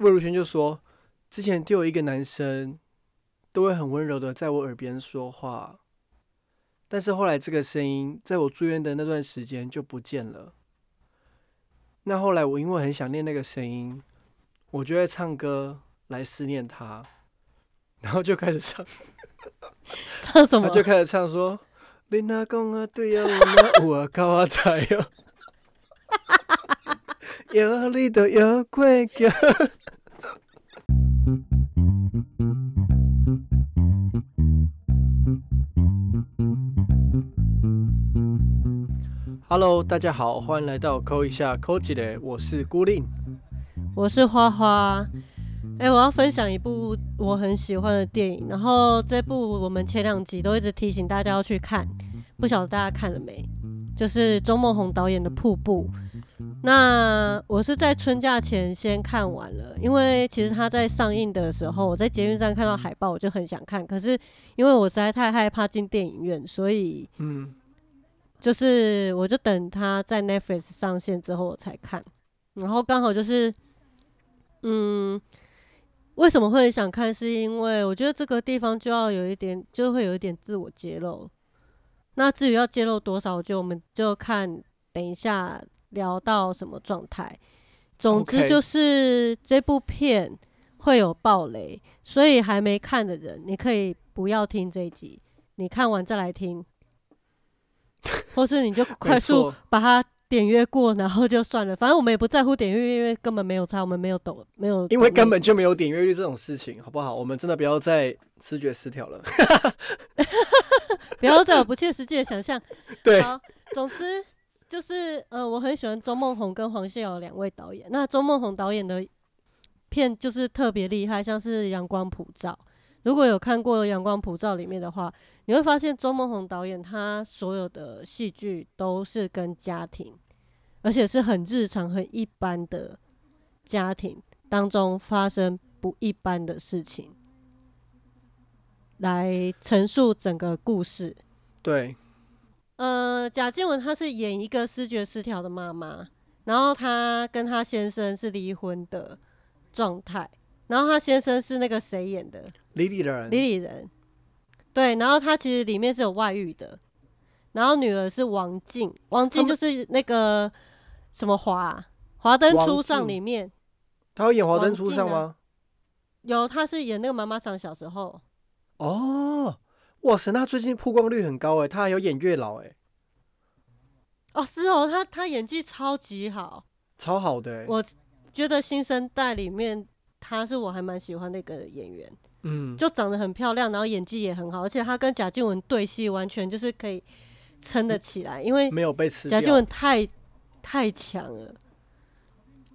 魏如萱就说，之前就有一个男生都会很温柔的在我耳边说话，但是后来这个声音在我住院的那段时间就不见了。那后来我因为很想念那个声音，我就会唱歌来思念他，然后就开始唱，唱什么？就开始唱说：“你若讲啊对啊，我那有啊靠啊在哦，有你都有过桥。” Hello，大家好，欢迎来到扣一下扣几的，我是孤令，我是花花。哎，我要分享一部我很喜欢的电影，然后这部我们前两集都一直提醒大家要去看，不晓得大家看了没？就是周梦红导演的《瀑布》。那我是在春假前先看完了，因为其实他在上映的时候，我在捷运站看到海报，我就很想看，可是因为我实在太害怕进电影院，所以嗯。就是我就等他在 Netflix 上线之后我才看，然后刚好就是，嗯，为什么会很想看？是因为我觉得这个地方就要有一点，就会有一点自我揭露。那至于要揭露多少，就我们就看等一下聊到什么状态。总之就是这部片会有暴雷，所以还没看的人，你可以不要听这一集，你看完再来听。或是你就快速把它点阅过，然后就算了。反正我们也不在乎点阅率，因为根本没有差，我们没有抖，没有。因为根本就没有点阅率这种事情，好不好？我们真的不要再视觉失调了，不要再有不切实际的想象。对，好，总之就是，呃，我很喜欢周梦红跟黄谢尧两位导演。那周梦红导演的片就是特别厉害，像是《阳光普照》。如果有看过《阳光普照》里面的话，你会发现周梦红导演他所有的戏剧都是跟家庭，而且是很日常、很一般的家庭当中发生不一般的事情，来陈述整个故事。对，呃，贾静雯她是演一个视觉失调的妈妈，然后她跟她先生是离婚的状态。然后他先生是那个谁演的？李李仁。李李仁，对。然后他其实里面是有外遇的。然后女儿是王静，王静就是那个什么华华灯初上里面。他有演华灯初上吗？有，他是演那个妈妈桑小时候。哦，哇塞，那最近曝光率很高哎，他还有演月老哎。哦，是哦，他他演技超级好，超好的。我觉得新生代里面。她是我还蛮喜欢的一个演员，嗯，就长得很漂亮，然后演技也很好，而且她跟贾静雯对戏完全就是可以撑得起来，因为没有被吃。贾静雯太太强了，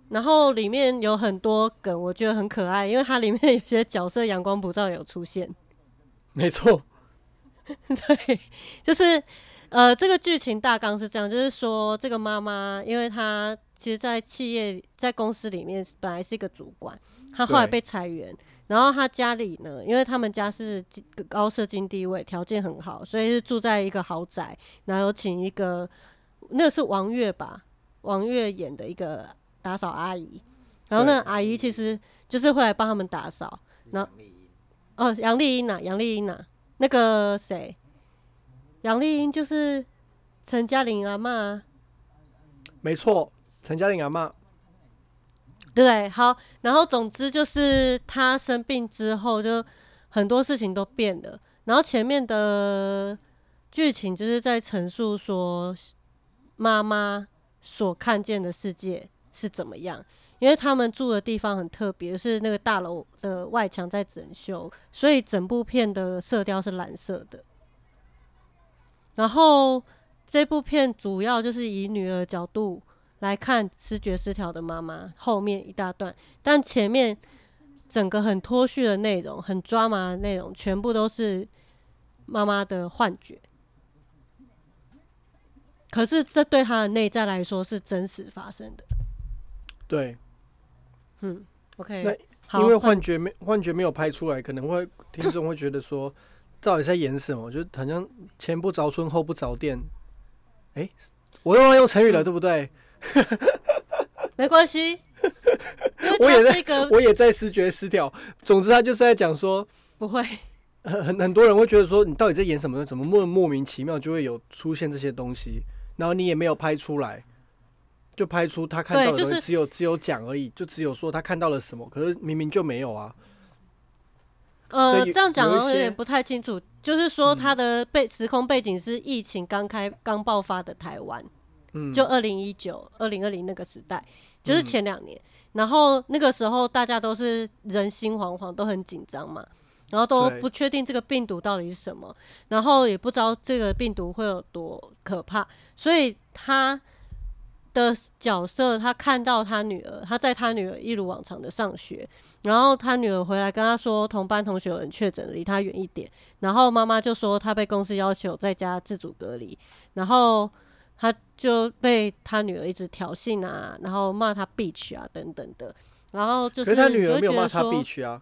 然后里面有很多梗，我觉得很可爱，因为它里面有些角色阳光普照有出现，没错，对，就是呃，这个剧情大纲是这样，就是说这个妈妈，因为她其实，在企业在公司里面本来是一个主管。她后来被裁员，然后她家里呢，因为他们家是高社经地位，条件很好，所以是住在一个豪宅，然后有请一个，那个是王月吧，王月演的一个打扫阿姨，然后那阿姨其实就是会来帮他们打扫。那哦，杨丽英呐，杨丽英呐，那个谁，杨丽英就是陈嘉玲阿妈，没错，陈嘉玲阿妈。对，好，然后总之就是她生病之后，就很多事情都变了。然后前面的剧情就是在陈述说妈妈所看见的世界是怎么样，因为他们住的地方很特别，是那个大楼的外墙在整修，所以整部片的色调是蓝色的。然后这部片主要就是以女儿角度。来看失觉失调的妈妈后面一大段，但前面整个很脱序的内容、很抓马的内容，全部都是妈妈的幻觉。可是这对她的内在来说是真实发生的。对，嗯，OK。那因为幻觉没幻觉没有拍出来，可能会听众会觉得说，到底在演什么？就好像前不着村后不着店。哎，我又要用成语了，对不对？没关系，我也在这个我也在视觉失调。总之，他就是在讲说，不会，很很很多人会觉得说，你到底在演什么呢？怎么莫莫名其妙就会有出现这些东西，然后你也没有拍出来，就拍出他看到的只有只有讲而已，就只有说他看到了什么，可是明明就没有啊。所呃，这样讲好像有点不太清楚。就是说，嗯它的背时空背景是疫情刚开刚爆发的台湾，嗯，就二零一九、二零二零那个时代，就是嗯前两年。然后那个时候大家都是人心惶惶，都很紧张嘛，然后都不确定这个病毒到底是什么，然后也不知道这个病毒会有多可怕，所以他的角色，他看到他女儿，他在他女儿一如往常的上学，然后他女儿回来跟他说，同班同学有人确诊，离他远一点。然后妈妈就说他被公司要求在家自主隔离，然后他就被他女儿一直挑衅啊，然后骂他 bitch 啊等等的。然后就可是他女儿没有骂他觉得说 bitch 啊，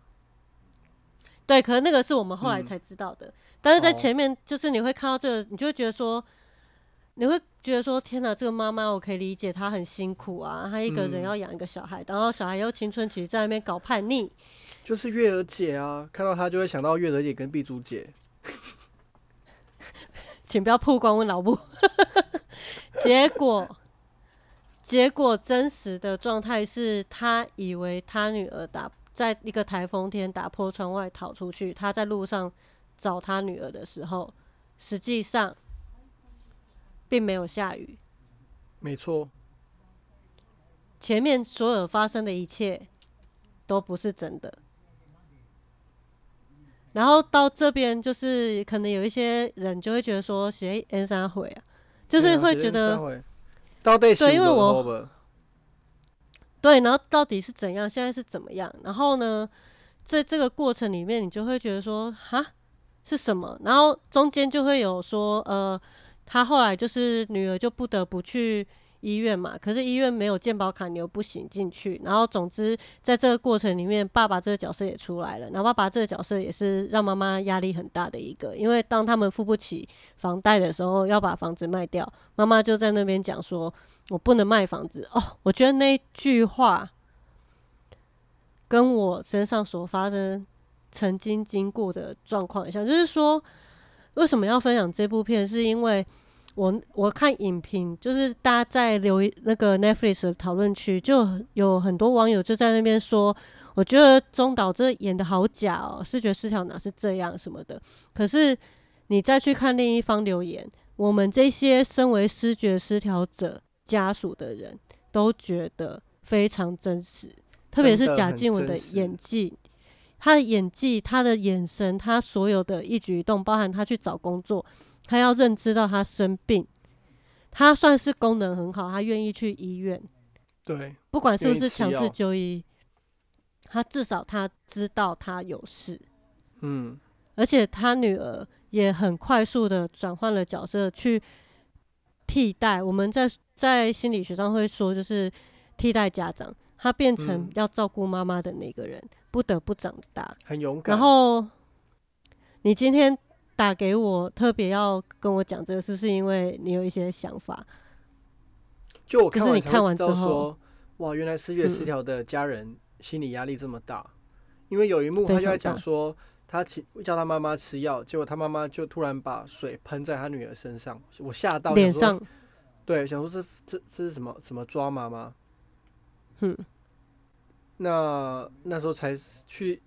对，可能那个是我们后来嗯才知道的。但是在哦前面，就是你会看到这个，你就会觉得说，你会觉得说，天哪，这个妈妈我可以理解，她很辛苦啊，她一个人嗯要养一个小孩，然后小孩又青春期在那边搞叛逆，就是月儿姐啊，看到她就会想到月儿姐跟碧珠姐。请不要曝光我脑部。结果，结果真实的状态是他以为他女儿打在一个台风天打破窗外逃出去，他在路上找他女儿的时候，实际上并没有下雨。没错，前面所有发生的一切都不是真的。然后到这边，就是可能有一些人就会觉得说，写 N 三会啊，就是会觉得到底对因为我我对，然后到底是怎样，现在是怎么样？然后呢，在这个过程里面，你就会觉得说，哈，是什么？然后中间就会有说，呃，他后来就是女儿就不得不去医院嘛，可是医院没有健保卡，你又不行进去。然后总之，在这个过程里面，爸爸这个角色也出来了，然后爸爸这个角色也是让妈妈压力很大的一个，因为当他们付不起房贷的时候，要把房子卖掉，妈妈就在那边讲说。我不能卖房子哦。我觉得那句话跟我身上所发生、曾经经过的状况很像，就是说，为什么要分享这部片？是因为我我看影评，就是大家在留那个 Netflix 的讨论区，就有很多网友就在那边说，我觉得中岛这演的好假哦，视觉失调哪是这样什么的。可是你再去看另一方留言，我们这些身为视觉失调者。家属的人都觉得非常真实，特别是贾静雯的演技，她的演技、他的眼神、他所有的一举一动，包含他去找工作，他要认知到他生病，他算是功能很好，他愿意去医院，对，不管是不是强制就医，他至少他知道他有事，嗯，而且他女儿也很快速的转换了角色去替代我们在。在心理学上会说，就是替代家长，他变成嗯。要照顾妈妈的那个人，不得不长大。很勇敢。然后你今天打给我，特别要跟我讲这个，是不是因为你有一些想法？就我看完是你看完才知道之后说，哇，原来失血失嗯调的家人心理压力这么大。因为有一幕他就在讲说，他请叫他妈妈吃药，结果他妈妈就突然把水喷在他女儿身上，我吓到，脸上，对，想说这这这是什么什么抓妈妈？嗯，那那时候才去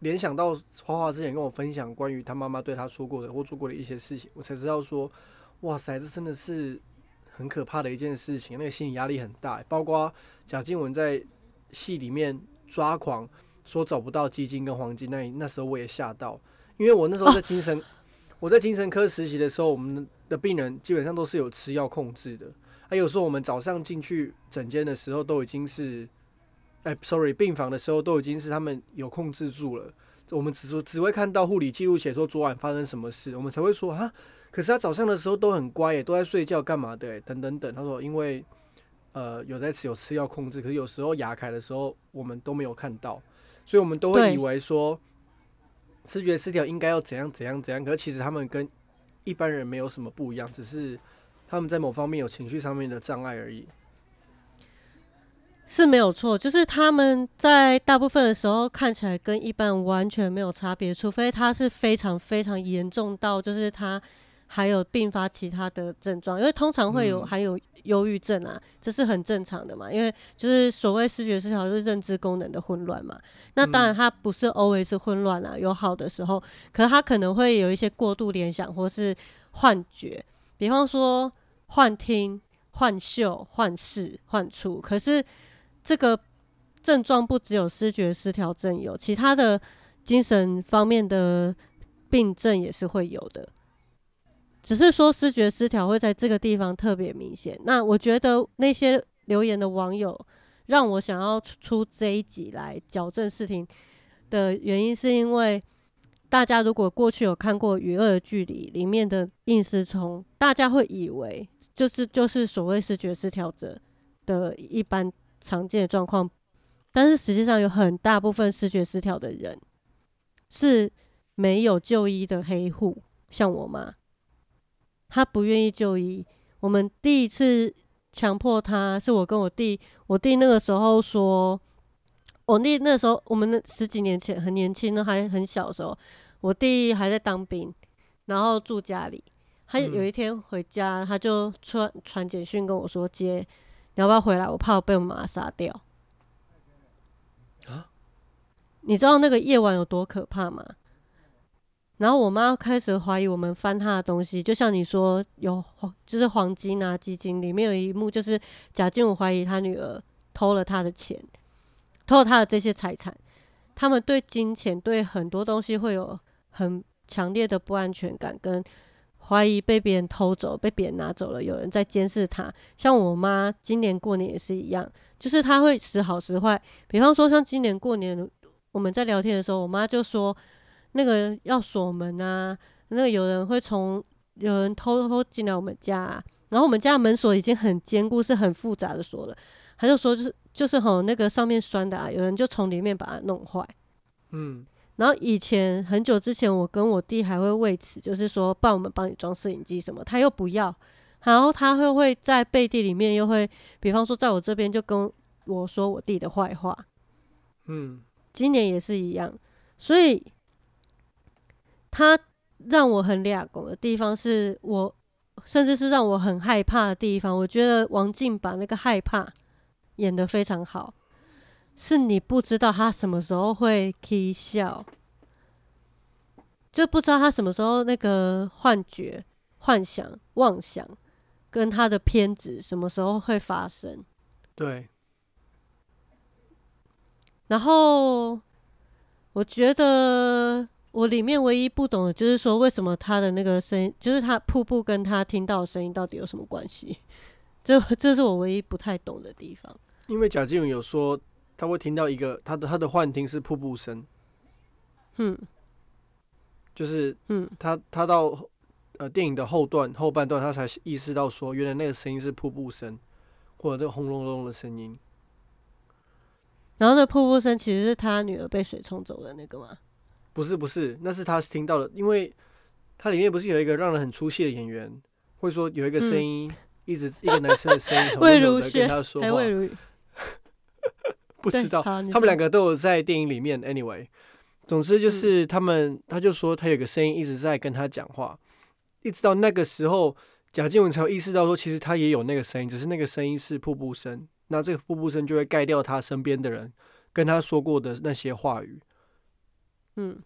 联想到花花之前跟我分享关于他妈妈对他说过的或做过的一些事情，我才知道说，哇塞，这真的是很可怕的一件事情，那个心理压力很大。包括贾静雯在戏里面抓狂说找不到基金跟黄金，那那时候我也吓到，因为我那时候在精神、我在精神科实习的时候，我们的病人基本上都是有吃药控制的。还、有时候我们早上进去诊间的时候，都已经是，哎、s o r r y 病房的时候都已经是他们有控制住了。我们只说只会看到护理记录写说昨晚发生什么事，我们才会说啊。可是他早上的时候都很乖耶，都在睡觉干嘛的耶？等等等。他说因为呃有在吃有吃药控制，可是有时候牙开的时候我们都没有看到，所以我们都会以为说视觉失调应该要怎样怎样怎样。可是其实他们跟一般人没有什么不一样，只是他们在某方面有情绪上面的障碍而已。是没有错，就是他们在大部分的时候看起来跟一般完全没有差别，除非他是非常非常严重到就是他还有并发其他的症状，因为通常会有嗯还有忧郁症啊，这是很正常的嘛，因为就是所谓视觉失调就是认知功能的混乱嘛。那当然它不是 always 混乱啊，有好的时候，可是他可能会有一些过度联想或是幻觉，比方说幻听、幻嗅、幻视、幻触，可是。这个症状不只有视觉失调症有，其他的精神方面的病症也是会有的。只是说视觉失调会在这个地方特别明显。那我觉得那些留言的网友让我想要出这一集来矫正视听的原因，是因为大家如果过去有看过《与恶的距离》里面的应思聪，大家会以为就是就是所谓视觉失调者的一般。常见的状况，但是实际上有很大部分视觉失调的人是没有就医的黑户，像我妈，她不愿意就医。我们第一次强迫她，是我跟我弟，我弟那个时候说，我弟那时候我们那十几年前很年轻呢，还很小的时候，我弟还在当兵，然后住家里。他有一天回家，他就传传简讯跟我说：“姐。”你要不要回来？我怕我被我妈杀掉。你知道那个夜晚有多可怕吗？然后我妈开始怀疑我们翻她的东西，就像你说有黄就是黄金啊基金里面有一幕，就是贾静武怀疑他女儿偷了他的钱，偷了他的这些财产。他们对金钱对很多东西会有很强烈的不安全感跟。怀疑被别人偷走，被别人拿走了，有人在监视他。像我妈今年过年也是一样，就是她会时好时坏。比方说，像今年过年我们在聊天的时候，我妈就说那个要锁门啊，那个有人会从有人偷偷进来我们家，啊，然后我们家门锁已经很坚固，是很复杂的锁了。她就说就是就是吼那个上面栓的啊，有人就从里面把它弄坏。嗯。然后以前很久之前，我跟我弟还会为此，就是说，帮我们帮你装摄影机什么，他又不要，然后他会会在背地里面又会，比方说在我这边就跟我说我弟的坏话，嗯，今年也是一样，所以他让我很俩拱的地方，是我甚至是让我很害怕的地方。我觉得王静把那个害怕演得非常好。是你不知道他什么时候会 k 笑，就不知道他什么时候那个幻觉、幻想、妄想跟他的偏执什么时候会发生。对。然后我觉得我里面唯一不懂的就是说，为什么他的那个声音，就是他瀑布跟他听到的声音到底有什么关系？这这是我唯一不太懂的地方。因为贾静雯有说。他会听到一个他的他的幻听是瀑布声，嗯，就是嗯，他他到呃电影的后段后半段，他才意识到说，原来那个声音是瀑布声，或者这个轰隆隆的声音。然后那瀑布声其实是他女儿被水冲走的那个吗？不是不是，那是他听到的，因为它里面不是有一个让人很出戏的演员，会说有一个声音，一直一个男生的声音 很温柔的跟他说话。不知道，他们两个都有在电影里面。Anyway，总之就是他们，他就说他有个声音一直在跟他讲话，一直到那个时候，贾静雯才有意识到说，其实他也有那个声音，只是那个声音是瀑布声。那这个瀑布声就会盖掉他身边的人跟他说过的那些话语。嗯，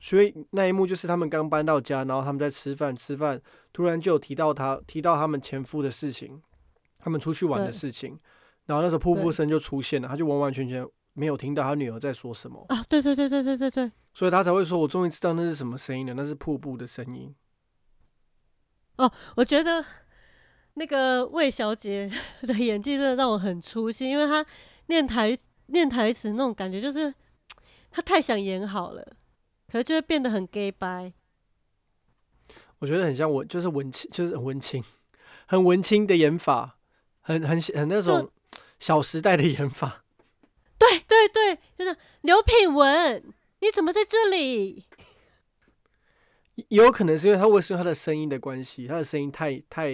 所以那一幕就是他们刚搬到家，然后他们在吃饭，吃饭突然就有提到他提到他们前夫的事情，他们出去玩的事情。然后那时候瀑布声就出现了，他就完完全全没有听到他女儿在说什么啊！对对对对对对对，所以他才会说：“我终于知道那是什么声音了，那是瀑布的声音。”哦，我觉得那个魏小姐的演技真的让我很出戏，因为她念台念台词那种感觉，就是她太想演好了，可是就会变得很 gay 白。我觉得很像文，就是文青，就是很文青，很文青的演法，很很很那种。小时代的演法，对对对，就是刘品文，你怎么在这里？也有可能是因为他为什么他的声音的关系，他的声音太太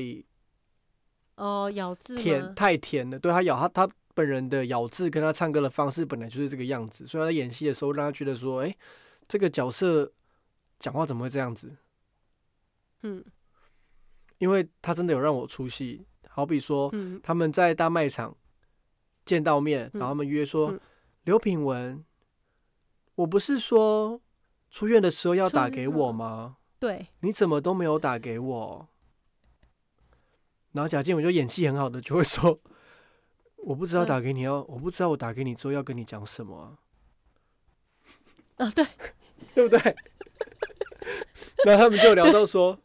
哦咬字甜太甜了，对他咬他他本人的咬字跟他唱歌的方式本来就是这个样子，所以他在演戏的时候让他觉得说，哎、这个角色讲话怎么会这样子？嗯。因为他真的有让我出戏，好比说嗯。他们在大卖场见到面，嗯然后他们约说嗯刘品文，我不是说出院的时候要打给我吗？对，你怎么都没有打给我？然后贾静雯就演戏很好的就会说，我不知道嗯打给你要，我不知道我打给你之后要跟你讲什么啊、啊对，对不对？然后他们就聊到说，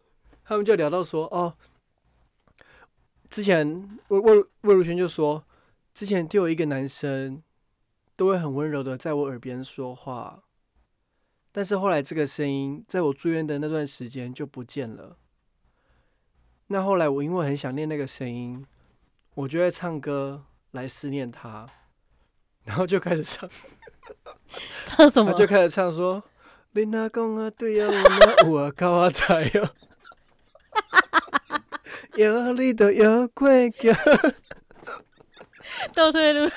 他们就聊到说，哦，之前魏魏魏如萱就说，之前就有一个男生都会很温柔的在我耳边说话，但是后来这个声音在我住院的那段时间就不见了。那后来我因为很想念那个声音，我就会唱歌来思念他，然后就开始唱。唱什么？他就开始唱说：“你若讲啊对啊，我若有啊靠我台哦，摇你都摇过桥。倒退路。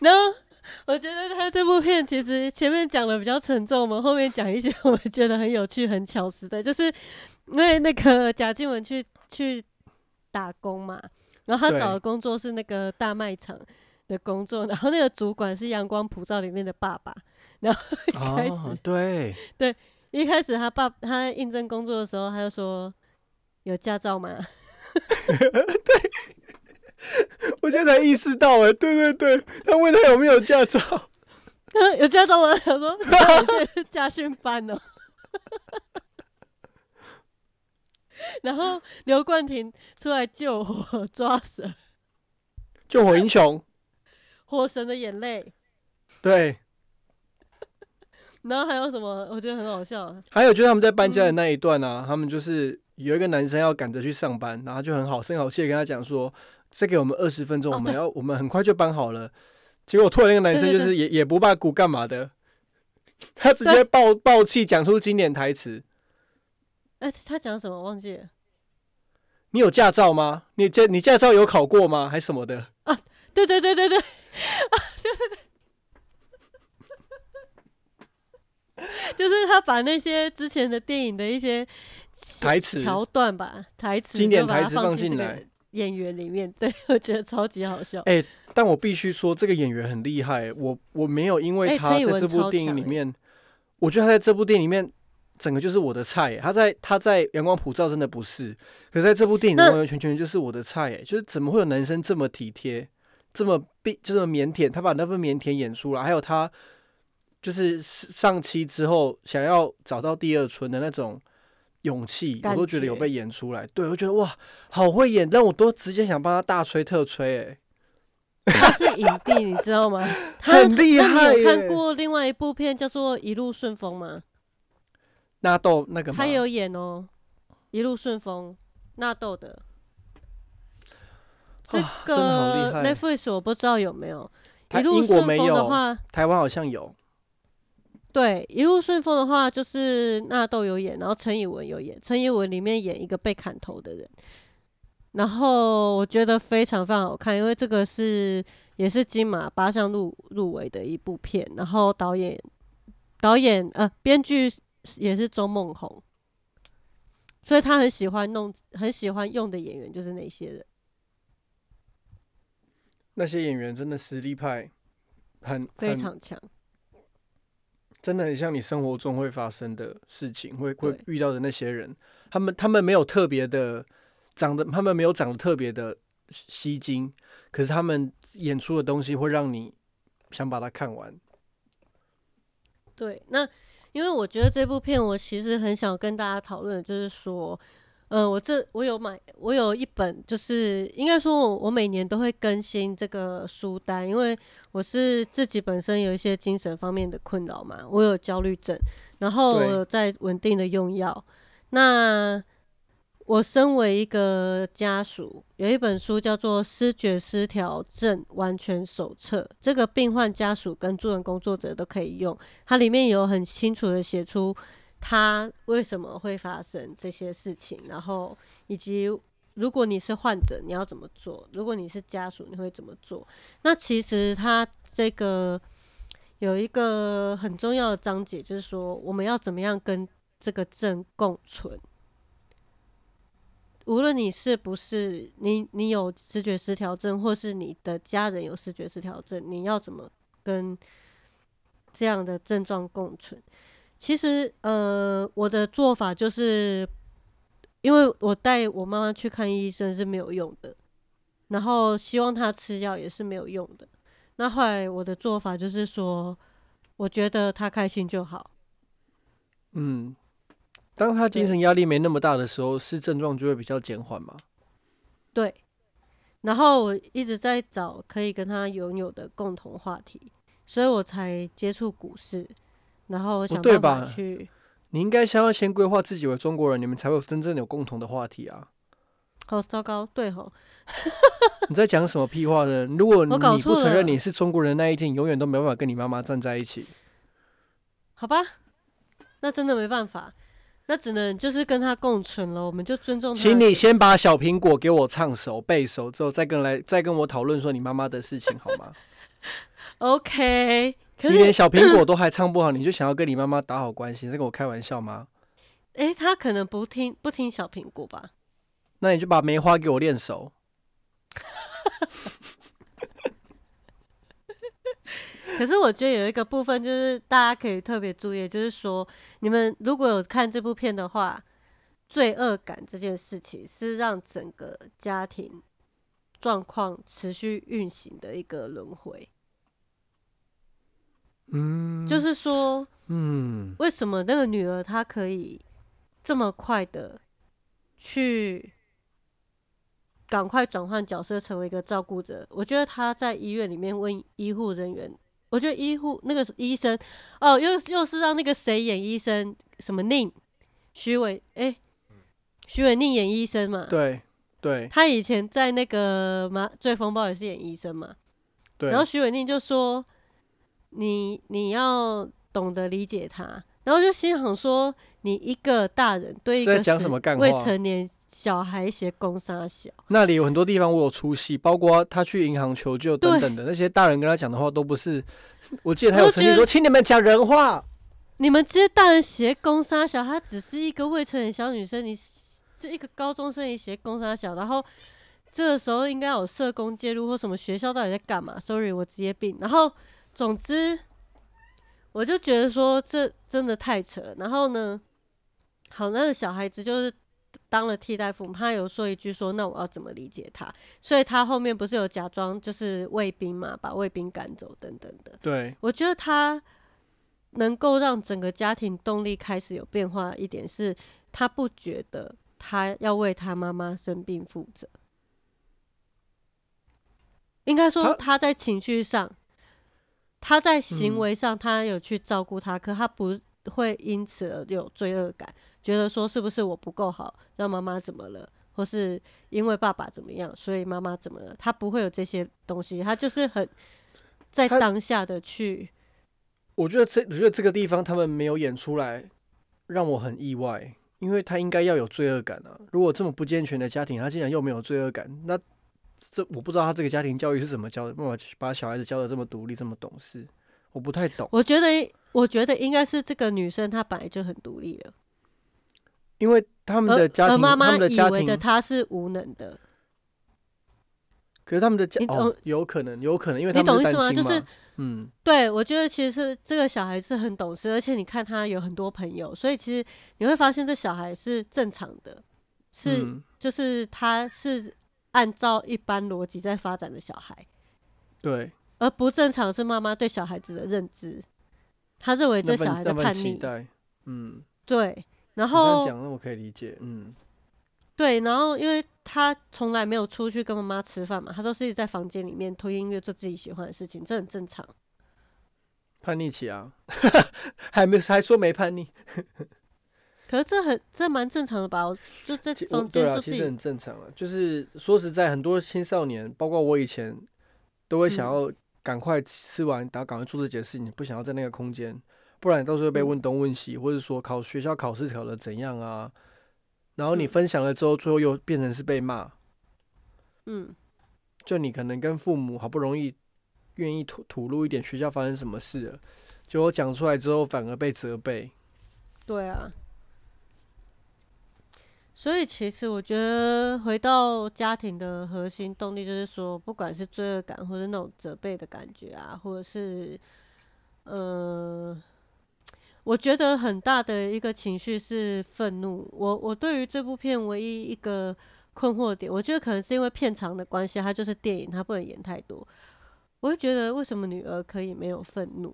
然后我觉得他这部片其实前面讲的比较沉重我们，后面讲一些我们觉得很有趣、很巧思的，就是因为那个贾静雯去 去打工嘛，然后他找的工作是那个大卖场的工作，然后那个主管是《阳光普照》里面的爸爸，然后一开始哦，对，一开始他爸他应征工作的时候，他就说有驾照吗？我现在才意识到，哎，对对对，他问他有没有驾照，有驾照吗？他说你知道你现在是驾训班哦。然后刘冠廷出来救火抓蛇，救火英雄，火神的眼泪。对。然后还有什么？我觉得很好笑。还有就是他们在搬家嗯的那一段啊，他们就是有一个男生要赶着去上班，然后就很好声好气的跟他讲说，再给我们二十分钟，我们要我们很快就搬好了。结果突然那个男生就是也也不怕鼓干嘛的，他直接爆爆气讲出经典台词。哎、他讲什么忘记了？你有驾照吗？你驾你驾照有考过吗？还什么的？啊对对对对对，啊对对对，就是他把那些之前的电影的一些台词桥段吧，台词经典台词放进来演员里面，对 我觉得超级好笑。哎但我必须说，这个演员很厉害。我我没有因为哎他在这部电影里面，我觉得他在这部电影里面整个就是我的菜。他在他在《阳光普照》真的不是，可是在这部电影里那完完全全就是我的菜。哎，就是怎么会有男生这么体贴，这么必，这么腼腆？他把那份腼腆演出来，还有他就是上期之后想要找到第二春的那种。勇气，我都觉得有被演出来。对，我觉得哇，好会演，让我都直接想帮他大吹特吹。哎，他是影帝，你知道吗？他 很厉那害你有看耶过另外一部片叫做《一路顺风》吗？纳豆那个嗎他有演哦，《一路顺风》纳豆的。这个 Netflix 我不知道有没有。台一路顺风的有，话，台湾好像有。对，一路顺风的话，就是纳豆有演，然后陈以文有演。陈以文里面演一个被砍头的人，然后我觉得非常非常好看，因为这个是也是金马八项入入围的一部片，然后导演导演呃编剧也是周梦红，所以他很喜欢弄很喜欢用的演员就是那些人。那些演员真的实力派，很非常强，真的很像你生活中会发生的事情，会会遇到的那些人。他们他们没有特别的长得，他们没有长得特别的吸睛，可是他们演出的东西会让你想把它看完。对，那因为我觉得这部片，我其实很想跟大家讨论，就是说，嗯、我这我有买，我有一本，就是应该说我我每年都会更新这个书单，因为我是自己本身有一些精神方面的困扰嘛，我有焦虑症，然后我有在稳定的用药，那。我身为一个家属，有一本书叫做《失觉失调症完全手册》，这个病患家属跟助人工作者都可以用。它里面有很清楚的写出他为什么会发生这些事情，然后以及如果你是患者，你要怎么做？如果你是家属，你会怎么做？那其实他这个有一个很重要的章节，就是说我们要怎么样跟这个症共存。无论你是不是你，你有视觉失调症，或是你的家人有视觉失调症，你要怎么跟这样的症状共存？其实，呃，我的做法就是，因为我带我妈妈去看医生是没有用的，然后希望她吃药也是没有用的。那后来我的做法就是说，我觉得她开心就好。嗯。当她精神压力没那么大的时候，是症状就会比较减缓嘛？对。然后我一直在找可以跟他拥有的共同话题，所以我才接触股市，然后想办法去。你应该先要先规划自己为中国人，你们才会真正有共同的话题啊。好糟糕，对吼。你在讲什么屁话呢？如果你不承认你是中国人，那一天你永远都没办法跟你妈妈站在一起。好吧，那真的没办法。那只能就是跟他共存了，我们就尊重他。请你先把小苹果给我唱熟背熟，之后再跟来再跟我讨论说你妈妈的事情好吗？OK。你连小苹果都还唱不好，你就想要跟你妈妈打好关系，在 跟我开玩笑吗？哎，他可能不听不听小苹果吧？那你就把梅花给我练熟。可是我觉得有一个部分就是大家可以特别注意，就是说你们如果有看这部片的话，罪恶感这件事情是让整个家庭状况持续运行的一个轮回。嗯，就是说，嗯，为什么那个女儿她可以这么快的去赶快转换角色，成为一个照顾者？我觉得她在医院里面问医护人员。我觉得医护那个医生，哦，又又是让那个谁演医生，什么宁，徐伟，哎，徐伟宁演医生嘛？对对。他以前在那个《麻醉风暴》也是演医生嘛？对。然后徐伟宁就说：“你你要懂得理解他。”然后就心想说：“你一个大人对一个未成年。”小孩写工杀小，那里有很多地方我有出戏，包括他去银行求救等等的那些大人跟他讲的话都不是。我记得他有曾经说：“请你们讲人话。”你们这些大人写工杀小，她只是一个未成年小女生，你就一个高中生，你写工杀小，然后这个时候应该有社工介入或什么？学校到底在干嘛？Sorry，我职业病。然后总之，我就觉得说这真的太扯。然后呢，好，那个小孩子就是。当了替代父母，他有说一句说：“那我要怎么理解他？”所以他后面不是有假装就是卫兵嘛，把卫兵赶走等等的。对，我觉得他能够让整个家庭动力开始有变化一点，是他不觉得他要为他妈妈生病负责。应该说他在情绪上，他在行为上，他有去照顾他，可他不会因此而有罪恶感。觉得说是不是我不够好，让妈妈怎么了，或是因为爸爸怎么样，所以妈妈怎么了？他不会有这些东西，他就是很在当下的去。我觉得这，我觉得这个地方他们没有演出来，让我很意外，因为他应该要有罪恶感啊。如果这么不健全的家庭，他竟然又没有罪恶感，那这我不知道他这个家庭教育是怎么教的，办法把小孩子教的这么独立、这么懂事，我不太懂。我觉得，我觉得应该是这个女生她本来就很独立了。因为他们的家庭，妈妈以为的她是无能的，可是他们的家哦，有可能，有可能，因为你懂意思吗？就是，嗯，对，我觉得其实是这个小孩是很懂事，而且你看他有很多朋友，所以其实你会发现这小孩是正常的，是就是他是按照一般逻辑在发展的小孩，对，而不正常是妈妈对小孩子的认知，他认为这小孩的叛逆，嗯，对。然后讲那我可以理解，嗯，对，然后因为他从来没有出去跟妈妈吃饭嘛，他都是在房间里面推音乐做自己喜欢的事情，这很正常。叛逆期啊，还没还说没叛逆，可是这很这蛮正常的吧？就在房间做自己，其实很正常啊。就是说实在，很多青少年，包括我以前，都会想要赶快吃完，然后赶快做这件事情，不想要在那个空间。不然到时候被问东问西，或者说考学校考试考的怎样啊？然后你嗯分享了之后，最后又变成是被骂。嗯，就你可能跟父母好不容易愿意吐吐露一点学校发生什么事了，结果讲出来之后反而被责备。对啊。所以其实我觉得回到家庭的核心动力，就是说，不管是罪恶感或者那种责备的感觉啊，或者是，呃，我觉得很大的一个情绪是愤怒。我我对于这部片唯一一个困惑点，我觉得可能是因为片长的关系，它就是电影，它不能演太多。我会觉得为什么女儿可以没有愤怒？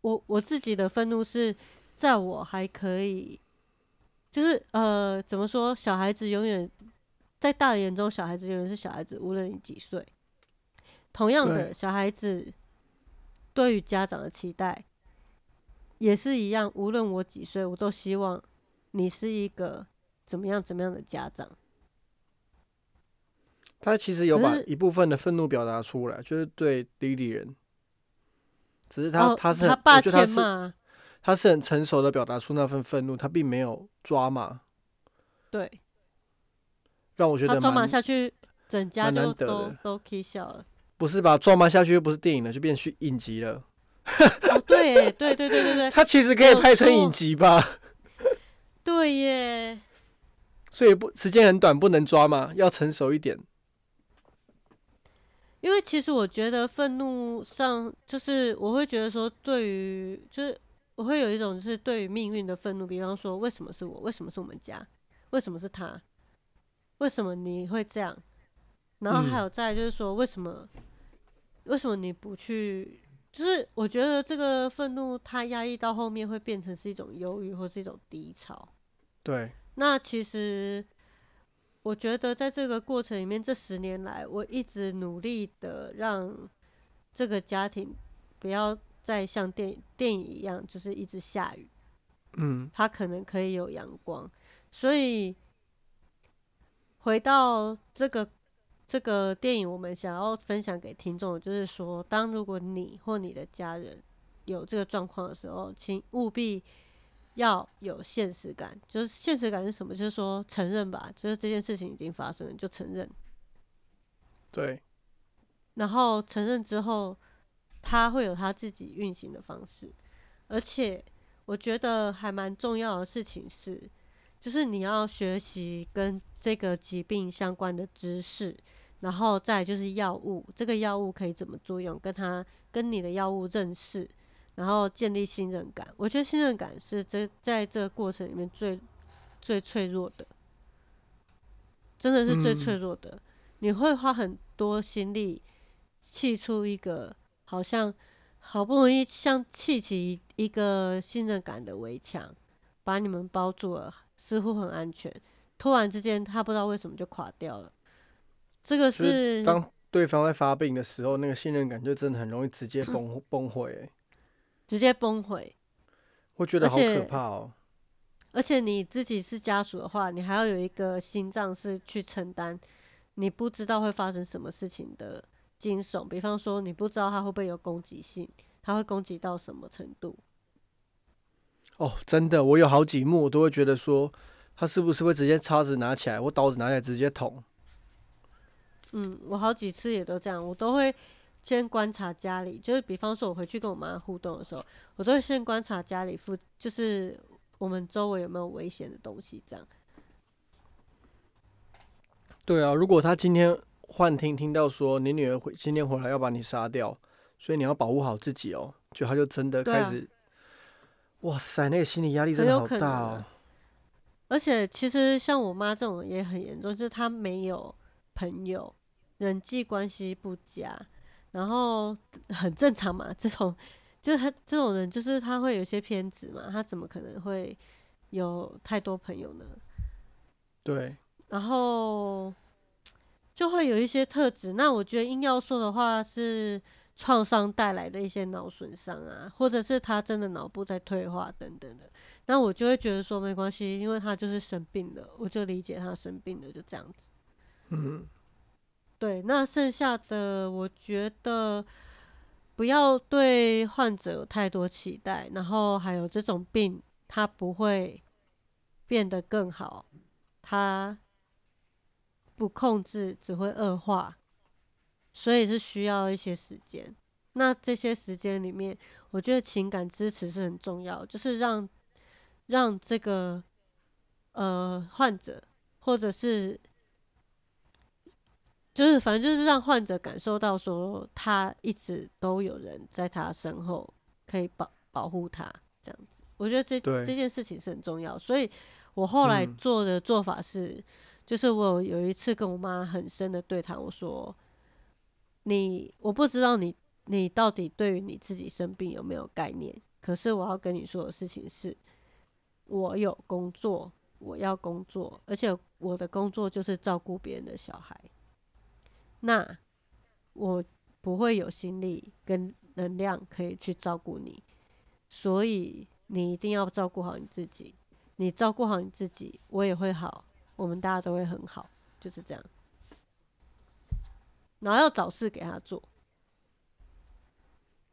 我我自己的愤怒是在我还可以，就是呃，怎么说？小孩子永远在大人眼中，小孩子永远是小孩子，无论你几岁。同样的，小孩子对于家长的期待也是一样，无论我几岁，我都希望你是一个怎么样怎么样的家长。他其实有把一部分的愤怒表达出来，就是对弟弟人，只是他、哦，他是他爸我觉得他是欠骂，他是很成熟的表达出那份愤怒，他并没有抓马，对让我觉得他抓马下去，整家就都都 k 笑了。不是吧？抓马下去又不是电影了，就变去影集了。哦，对耶对对对对对 他其实可以拍成影集吧？对耶，所以不时间很短，不能抓嘛，要成熟一点。因为其实我觉得愤怒上，就是我会觉得说，对于就是我会有一种就是对于命运的愤怒，比方说为什么是我，为什么是我们家，为什么是他，为什么你会这样，然后还嗯。有再就是说为什么为什么你不去，就是我觉得这个愤怒它压抑到后面会变成是一种忧郁或是一种低潮。对，那其实我觉得在这个过程里面，这十年来，我一直努力的让这个家庭不要再像电影电影一样，就是一直下雨，嗯，它可能可以有阳光。所以回到这个这个电影，我们想要分享给听众的，就是说，当如果你或你的家人有这个状况的时候，请务必要有现实感。就是现实感是什么？就是说承认吧，就是这件事情已经发生了，就承认。对，然后承认之后，他会有它自己运行的方式。而且我觉得还蛮重要的事情是，就是你要学习跟这个疾病相关的知识，然后再就是药物，这个药物可以怎么作用，跟它跟你的药物认识，然后建立信任感。我觉得信任感是这在这个过程里面最最脆弱的，真的是最脆嗯弱的。你会花很多心力砌出一个好像好不容易像砌起一个信任感的围墙，把你们包住了，似乎很安全。突然之间，他不知道为什么就垮掉了。这个是是当对方在发病的时候，那个信任感就真的很容易直接崩 崩毁、欸，直接崩毁。我觉得好可怕哦、而且你自己是家属的话，你还要有一个心脏是去承担你不知道会发生什么事情的惊悚。比方说，你不知道他会不会有攻击性，他会攻击到什么程度。哦，真的，我有好几幕我都会觉得说，他是不是会直接叉子拿起来，或刀子拿起来直接捅？嗯，我好几次也都这样，我都会先观察家里，就是比方说我回去跟我妈互动的时候，我都会先观察家里附，就是我们周围有没有危险的东西，这样。对啊，如果他今天幻听听到说你女儿回今天回来要把你杀掉，所以你要保护好自己哦，就他就真的开始，哇塞，那个心理压力真的好大哦。而且其实像我妈这种也很严重，就是她没有朋友，人际关系不佳，然后很正常嘛。这种就是她这种人，就是她会有些偏执嘛，她怎么可能会有太多朋友呢？对，然后就会有一些特质。那我觉得硬要说的话是创伤带来的一些脑损伤啊，或者是他真的脑部在退化等等的。那我就会觉得说没关系，因为他就是生病了，我就理解他生病了，就这样子。嗯，对，那剩下的我觉得不要对患者有太多期待，然后还有这种病它不会变得更好，他不控制只会恶化，所以是需要一些时间。那这些时间里面，我觉得情感支持是很重要，就是让让这个呃患者或者是就是反正就是让患者感受到说他一直都有人在他身后可以保保护他这样子。我觉得这这件事情是很重要，所以我后来嗯做的做法是，就是我有一次跟我妈很深的对谈，我说你我不知道你你到底对于你自己生病有没有概念，可是我要跟你说的事情是，我有工作，我要工作，而且我的工作就是照顾别人的小孩，那我不会有心力跟能量可以去照顾你，所以你一定要照顾好你自己。你照顾好你自己，我也会好，我们大家都会很好，就是这样。然后要找事给他做，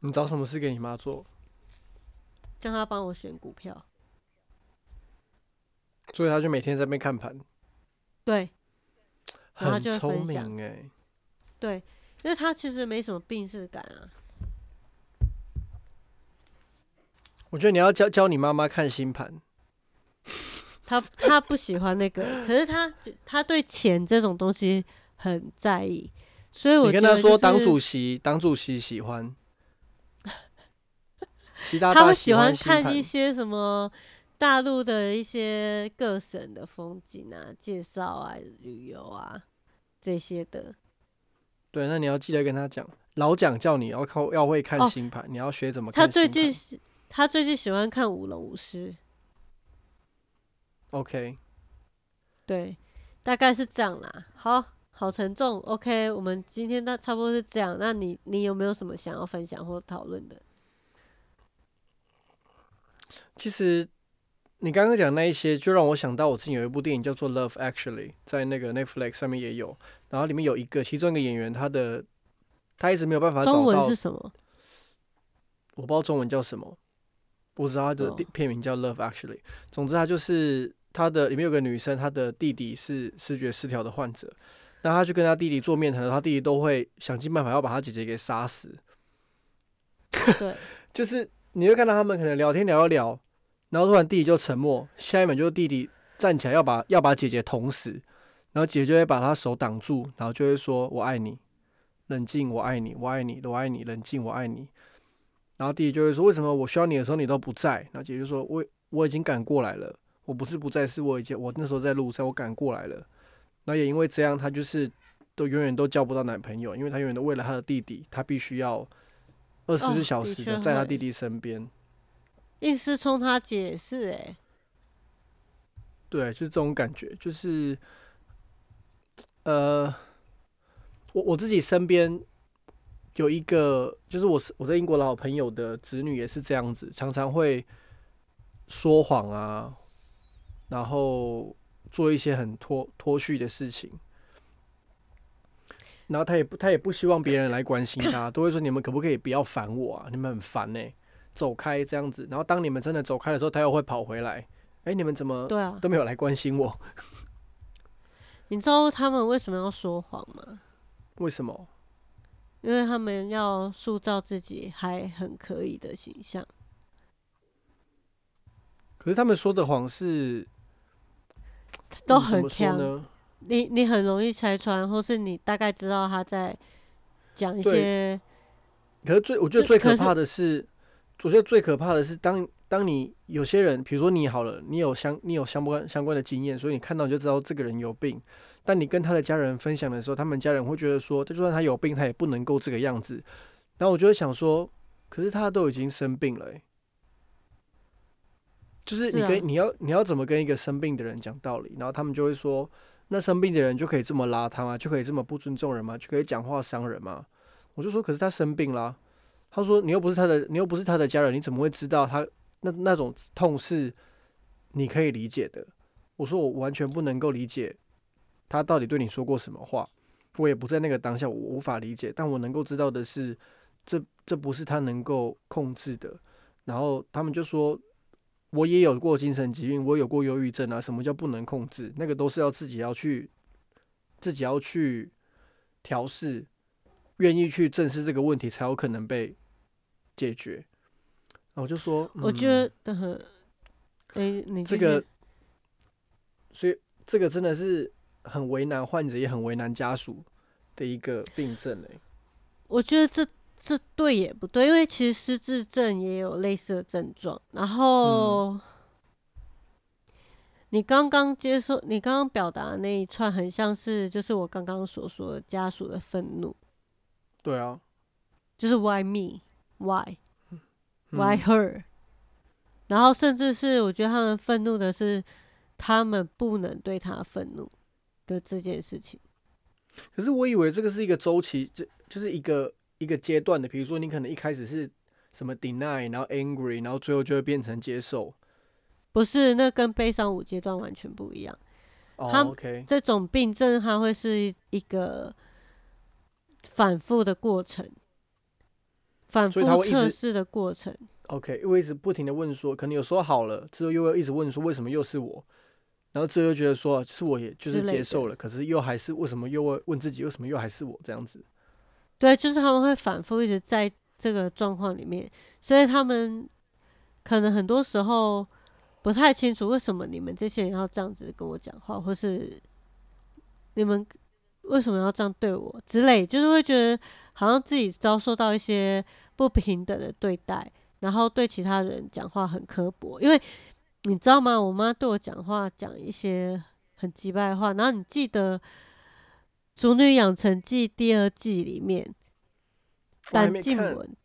你找什么事给你妈做？叫她帮我选股票。所以他就每天在那边看盘，对然后很聪分享明哎。对，因为他其实没什么病逝感啊。我觉得你要教教你妈妈看星盘，他他不喜欢那个，可是他他对钱这种东西很在意，所以我你跟他说党主席，党主席喜欢，他大会喜欢看一些什么大陆的一些各省的风景啊、介绍啊、旅游啊这些的。对，那你要记得跟他讲，老蒋叫你要靠要会看哦星盘，你要学怎么他看他。最近喜他最近喜欢看舞龙舞狮，OK，对，大概是这样啦。好好沉重，OK，我们今天那差不多是这样。那你你有没有什么想要分享或讨论的？其实你刚刚讲那一些，就让我想到我之前有一部电影叫做《Love Actually》，在那个 Netflix 上面也有，然后里面有一个其中一个演员，他的他一直没有办法找到中文是什么？我不知道中文叫什么，我知道他的片名叫《Love Actually》。总之，他就是他的里面有个女生，她的弟弟是视觉失调的患者，那他去跟他弟弟做面谈的时候，他弟弟都会想尽办法要把他姐姐给杀死。对，就是你会看到他们可能聊天聊一聊，然后突然弟弟就沉默，下一秒就是弟弟站起来要把要把姐姐捅死，然后姐姐就会把他手挡住，然后就会说“我爱你”，冷静，我爱你，我爱你，我爱你，冷静，我爱你。然后弟弟就会说：“为什么我需要你的时候你都不在？”然后姐姐就说：“我我已经赶过来了，我不是不在，是我以前我那时候在路上，我赶过来了。”那也因为这样，他就是都永远都交不到男朋友，因为他永远都为了他的弟弟，他必须要二十哦四小时的在他弟弟身边。应思聪他姐也是哎、对，就是这种感觉，就是，呃，我我自己身边有一个，就是我是我在英国的好朋友的子女也是这样子，常常会说谎啊，然后做一些很脱脱序的事情，然后他也不他也不希望别人来关心他，都会说你们可不可以不要烦我啊，你们很烦呢、走开这样子。然后当你们真的走开的时候，他又会跑回来，哎、你们怎么对啊，都没有来关心我？你知道他们为什么要说谎吗？为什么？因为他们要塑造自己还很可以的形象。可是他们说的谎是 都很强，呢？你你很容易拆穿，或是你大概知道他在讲一些可是最我觉得最可怕的是，我觉得最可怕的是当当你有些人，比如说你好了，你有相你有相关相关的经验，所以你看到你就知道这个人有病。但你跟他的家人分享的时候，他们家人会觉得说，就算他有病，他也不能够这个样子。然后我就会想说，可是他都已经生病了、欸，就是你跟、你要你要怎么跟一个生病的人讲道理？然后他们就会说，那生病的人就可以这么邋遢吗？就可以这么不尊重人吗？就可以讲话伤人吗？我就说，可是他生病啦。他说，你又不是他的，你又不是他的家人，你怎么会知道他那那种痛是你可以理解的？我说，我完全不能够理解他到底对你说过什么话。我也不在那个当下，我无法理解。但我能够知道的是，这这不是他能够控制的。然后他们就说，我也有过精神疾病，我有过忧郁症啊。什么叫不能控制？那个都是要自己要去，自己要去调试，愿意去正视这个问题，才有可能被解决。然后我就说，我觉嗯得很，哎、你这个，所以这个真的是很为难患者，也很为难家属的一个病症欸嘞。我觉得这这对也不对，因为其实失智症也有类似的症状。然后、嗯。你刚刚接受，你刚刚表达的那一串，很像是就是我刚刚所说的家属的愤怒，对啊，就是 why me? Why? 嗯。Why her，、然后甚至是我觉得他们愤怒的是他们不能对他愤怒的这件事情。可是我以为这个是一个周期，就就是一个一个阶段的。比如说，你可能一开始是什么 deny，然后 angry，然后最后就会变成接受。不是，那跟悲伤五阶段完全不一样。哦他，OK，这种病症它会是一个反复的过程，反复测试的过程。OK，因为一直不停的问说，可能有时候好了之后又会一直问说为什么又是我，然后之后又觉得说是我也就是接受了，可是又还是为什么又会问自己为什么又还是我这样子？对，就是他们会反复一直在这个状况里面，所以他们可能很多时候不太清楚为什么你们这些人要这样子跟我讲话，或是你们为什么要这样对我之类，就是会觉得好像自己遭受到一些不平等的对待，然后对其他人讲话很刻薄，因为你知道吗？我妈对我讲话讲一些很击败的话，然后你记得《熟女养成记》第二季里面，单静文。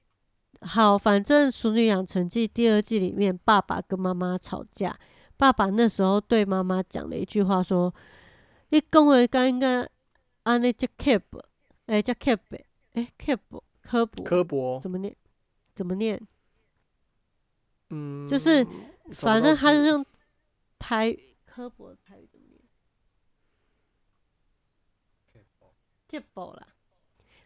好，反正《熟女养成记》第二季里面，爸爸跟妈妈吵架，爸爸那时候对妈妈讲了一句话，说：“你讲话该应该安尼叫 keep，哎、叫 keep，哎、keep 科博科博，怎么念？怎么念？嗯，就是反正他是用台科博的台语怎么念？keep 啦，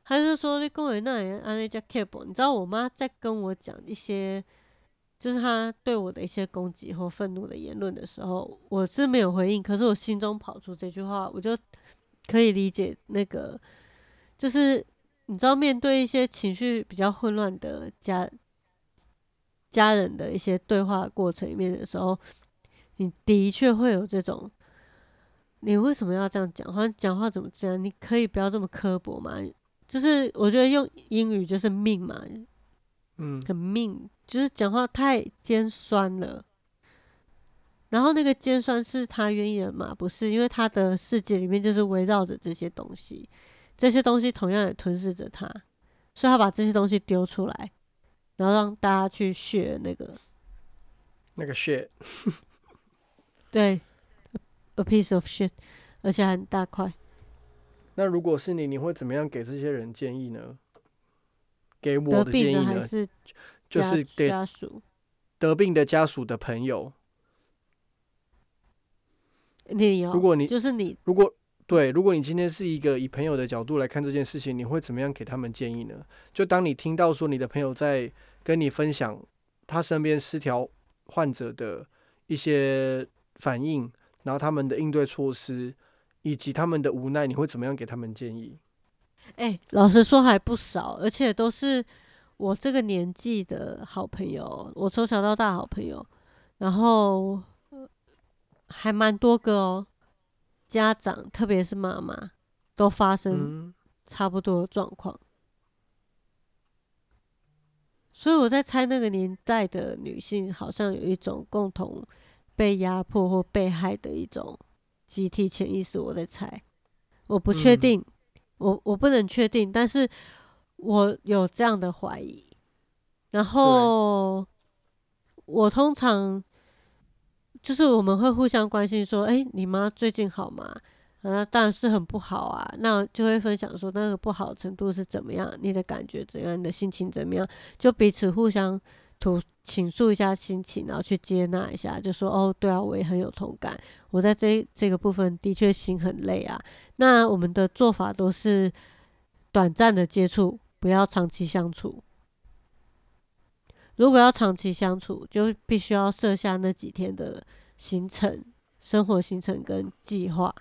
他就说你公园那里安那叫 keep，你知道我妈在跟我讲一些，就是她对我的一些攻击或愤怒的言论的时候，我是没有回应，可是我心中跑出这句话，我就可以理解那个，就是你知道面对一些情绪比较混乱的家家人的一些对话过程里面的时候，你的确会有这种，你为什么要这样讲话？讲话怎么这样？你可以不要这么刻薄嘛？就是我觉得用英语就是命嘛，嗯，很命，就是讲话太尖酸了。然后那个尖酸是他愿意的嘛？不是，因为他的世界里面就是围绕着这些东西，这些东西同样也吞噬着他，所以他把这些东西丢出来，然后让大家去学那个那个 shit，对，a piece of shit，而且还很大块。那如果是你，你会怎么样给这些人建议呢？给我的建议还呢，是就是给家属，得病的家属的朋友，你有，如果你就是你如果对，如果你今天是一个以朋友的角度来看这件事情，你会怎么样给他们建议呢？就当你听到说你的朋友在跟你分享他身边失调患者的一些反应，然后他们的应对措施，以及他们的无奈，你会怎么样给他们建议？哎、老实说还不少，而且都是我这个年纪的好朋友，我从小到大好朋友，然后呃还蛮多个哦。家长，特别是妈妈，都发生嗯，差不多的状况。所以我在猜，那个年代的女性好像有一种共同被压迫或被害的一种集体潜意识。我在猜，我不确嗯定，我我不能确定，但是我有这样的怀疑。然后我通常就是我们会互相关心，说：“哎、你妈最近好吗？”啊，当然是很不好啊。那就会分享说那个不好的程度是怎么样，你的感觉怎样，你的心情怎么样，就彼此互相吐倾诉一下心情，然后去接纳一下，就说哦，对啊，我也很有同感，我在这这个部分的确心很累啊。那我们的做法都是短暂的接触，不要长期相处。如果要长期相处，就必须要设下那几天的行程、生活行程跟计划。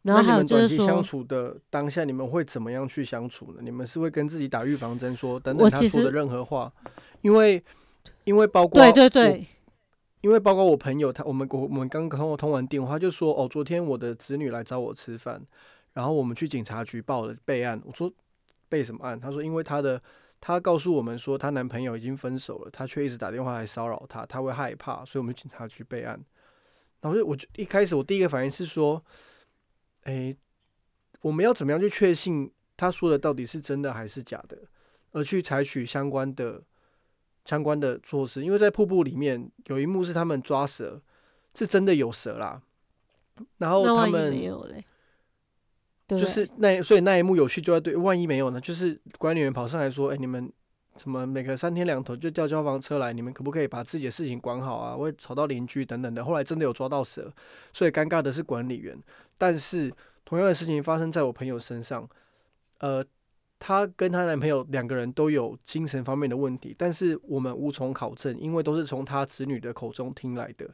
然后还有就是说相，处的当下，你们会怎么样去相处呢？你们是会跟自己打预防针，说等等他说的任何话，因为因为包括对对我对，因为包括我朋友他，我们我我们刚刚通完电话，他就说哦，昨天我的子女来找我吃饭，然后我们去警察局报了备案。我说备什么案？他说因为他的他告诉我们说她男朋友已经分手了，她却一直打电话来骚扰她，她会害怕，所以我们去警察局备案。然后就我就一开始我第一个反应是说，诶，我们要怎么样去确信他说的到底是真的还是假的，而去采取相关的相关的措施？因为在瀑布里面有一幕是他们抓蛇，是真的有蛇啦。然后他们没们有嘞，就是那所以那一幕有趣就在对，万一没有呢？就是管理员跑上来说：“哎、你们什么每隔三天两头就叫消防车来，你们可不可以把自己的事情管好啊？会吵到邻居等等的。”后来真的有抓到蛇，所以尴尬的是管理员。但是同样的事情发生在我朋友身上，呃，她跟她男朋友两个人都有精神方面的问题，但是我们无从考证，因为都是从她子女的口中听来的。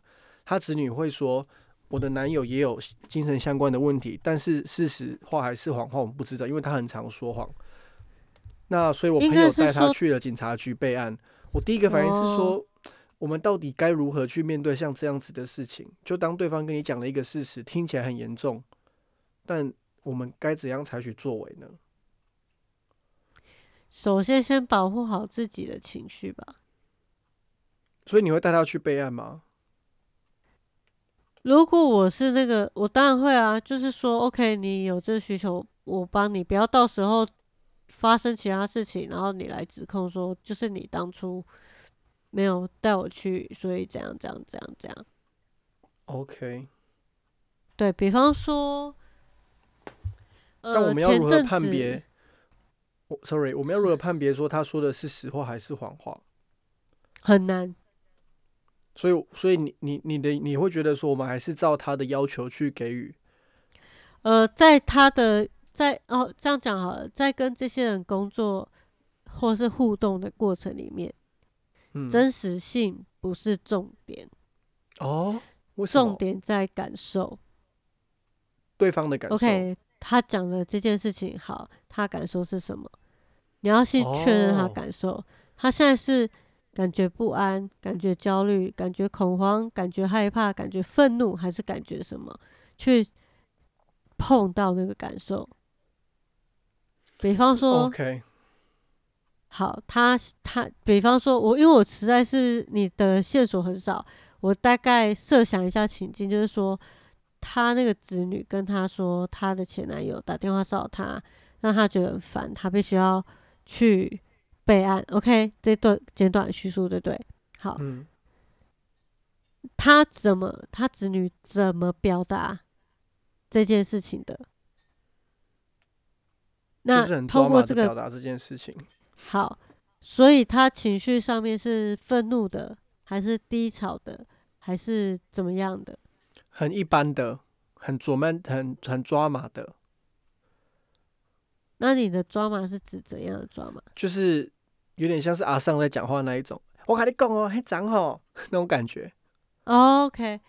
她子女会说。我的男友也有精神相关的问题，但是事实话还是谎话，我们不知道，因为他很常说谎。那所以，我朋友带他去了警察局备案。我第一个反应是说，我们到底该如何去面对像这样子的事情？就当对方跟你讲了一个事实，听起来很严重，但我们该怎样采取作为呢？首先先保护好自己的情绪吧。所以你会带他去备案吗？如果我是那个，我当然会啊，就是说，OK，你有这个需求，我帮你，不要到时候发生其他事情，然后你来指控说，就是你当初没有带我去，所以怎样怎样怎样怎样。OK，对比方说，呃，但我们要如何前阵子判别？我 sorry，我们要如何判别说他说的是实话还是谎话？很难，所以，所以你你你的你会觉得说，我们还是照他的要求去给予呃，在他的在哦这样讲好了，在跟这些人工作或是互动的过程里面，嗯真实性不是重点，哦？重点在感受。对方的感受。OK，他讲的这件事情好，他感受是什么？你要去确认他哦感受。他现在是感觉不安、感觉焦虑、感觉恐慌、感觉害怕、感觉愤怒，还是感觉什么？去碰到那个感受。比方说，OK，好，他他，比方说，我因为我实在是你的线索很少，我大概设想一下情境，就是说，他那个子女跟他说，他的前男友打电话骚扰他，让他觉得很烦，他必须要去备案。OK，这段简短叙述对不对？好，嗯，他怎么，他子女怎么表达这件事情的？那通过这个表达这件事情。好，所以他情绪上面是愤怒的，还是低潮的，还是怎么样的？很一般的，很左慢，很很抓马的，那你的抓马是指怎样的抓马？就是有点像是阿尚在讲话那一种。我跟你讲哦，很长哦那种感觉。OK，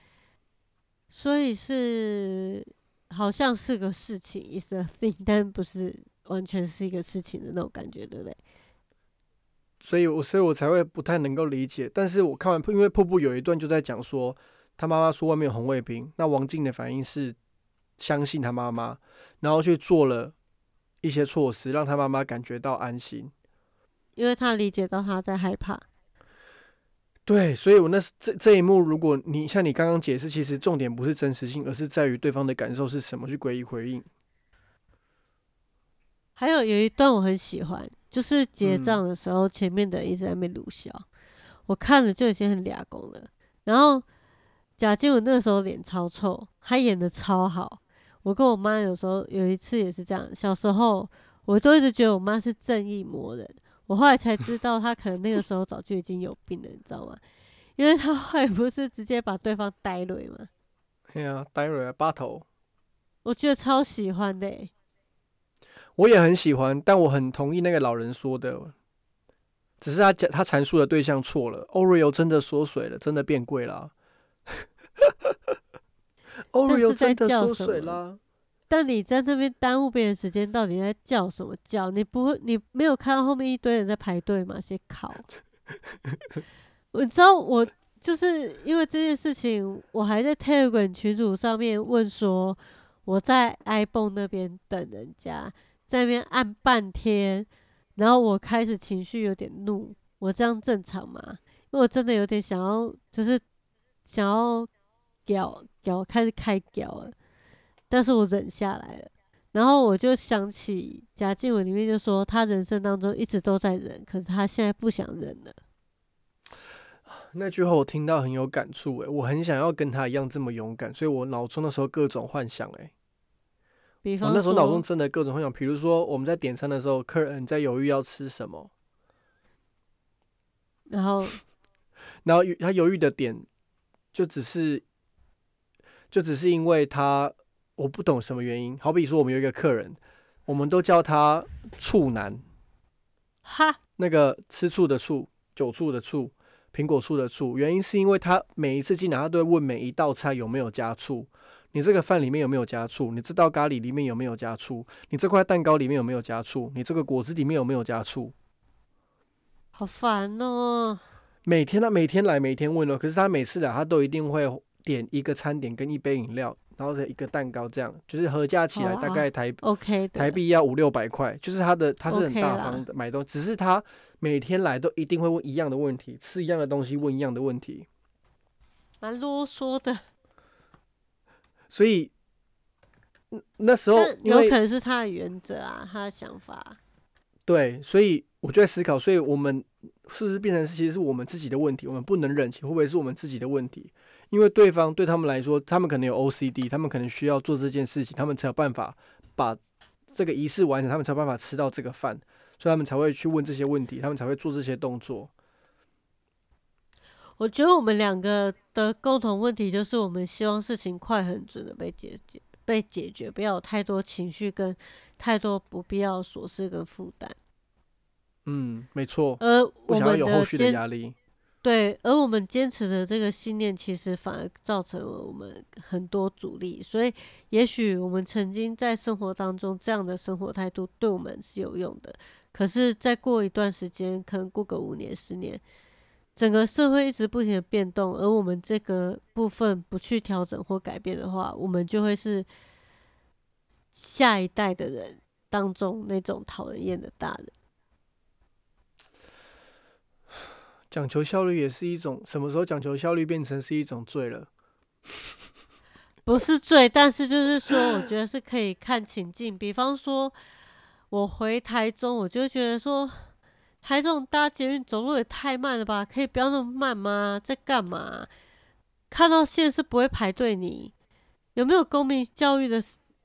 所以是好像是个事情，is a thing，但不是完全是一个事情的那种感觉，对不对？所以我所以我才会不太能够理解。但是我看完，因为瀑布有一段就在讲说，他妈妈说外面有红卫兵，那王静的反应是相信他妈妈，然后去做了一些措施，让他妈妈感觉到安心。因为他理解到他在害怕。对，所以我那是这这一幕，如果你像你刚刚解释，其实重点不是真实性，而是在于对方的感受是什么，去诡异回应。还有有一段我很喜欢，就是结嗯账的时候，前面的人一直在那边鲁笑，我看了就已经很俩公了。然后贾静雯那个时候脸超臭，她演的超好。我跟我妈有时候有一次也是这样，小时候我都一直觉得我妈是正义魔人，我后来才知道她可能那个时候早就已经有病了，你知道吗？因为她后来不是直接把对方逮了吗？哎呀，待会儿八头，我觉得超喜欢的、欸，我也很喜欢，但我很同意那个老人说的，只是他讲他阐述的对象错了，Oreo 真的缩水了，真的变贵了。Oreo 真的缩水啦。但你在那边耽误别人时间，到底在叫什么叫？你不会，你没有看到后面一堆人在排队吗？先考。我知道，我就是因为这件事情，我还在 Telegram 群组上面问说，我在 iPhone 那边等人家，在那边按半天，然后我开始情绪有点怒，我这样正常吗？因为我真的有点想要，就是想要屌屌开始开屌了。但是我忍下来了，然后我就想起贾静雯里面就说，她人生当中一直都在忍，可是她现在不想忍了。那句话我听到很有感触诶，我很想要跟她一样这么勇敢，所以我脑中那时候各种幻想诶。比方那时候脑中真的各种幻想，比如说我们在点餐的时候，客人在犹豫要吃什么，然后，然后他犹豫的点就只是，就只是因为他。我不懂什么原因，好比说我们有一个客人，我们都叫他醋男，哈，那个吃醋的醋，酒醋的醋，苹果醋的醋，原因是因为他每一次进来，他都会问每一道菜有没有加醋，你这个饭里面有没有加醋，你这道咖喱里面有没有加醋，你这块蛋糕里面有没有加醋，你这个果子里面有没有加醋，好烦哦！每天他每天来，每天问哦，可是他每次来，他都一定会点一个餐点跟一杯饮料。然后再一个蛋糕，这样就是合加起来大概台 OK 台币要五六百块，就是他的他是很大方的买东西，只是他每天来都一定会问一样的问题，吃一样的东西问一样的问题，蛮啰嗦的。所以那时候有可能是他的原则啊，他的想法。对，所以我就在思考，所以我们是不是变成是其实是我们自己的问题，我们不能忍气，会不会是我们自己的问题？因为对方对他们来说，他们可能有 OCD，他们可能需要做这件事情，他们才有办法把这个仪式完成，他们才有办法吃到这个饭，所以他们才会去问这些问题，他们才会做这些动作。我觉得我们两个的共同问题就是，我们希望事情快很准的被解决，被解决，不要有太多情绪跟太多不必要琐事跟负担。嗯，没错。呃不想要有后续的压力。对，而我们坚持的这个信念，其实反而造成了我们很多阻力。所以，也许我们曾经在生活当中这样的生活态度对我们是有用的，可是再过一段时间，可能过个五年、十年，整个社会一直不停的变动，而我们这个部分不去调整或改变的话，我们就会是下一代的人当中那种讨人厌的大人。讲求效率也是一种，什么时候讲求效率变成是一种罪了？不是罪，但是就是说，我觉得是可以看情境。比方说，我回台中，我就觉得说，台中搭捷运走路也太慢了吧？可以不要那么慢吗？在干嘛？看到线是不会排队，你有没有公民教育的？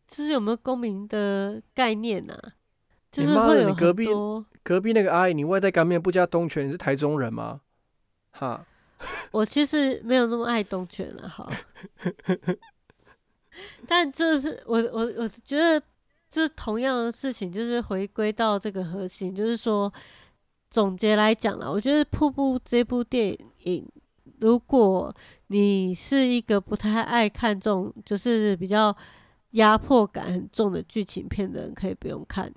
就是有没有公民的概念呐？就是会有很多。隔壁那个阿姨，你外带干面不加东泉，你是台中人吗？哈，我其实没有那么爱东泉了，哈。但就是我我我觉得，这同样的事情，就是回归到这个核心，就是说，总结来讲了，我觉得《瀑布》这部电影，如果你是一个不太爱看这种，就是比较压迫感很重的剧情片的人，可以不用看。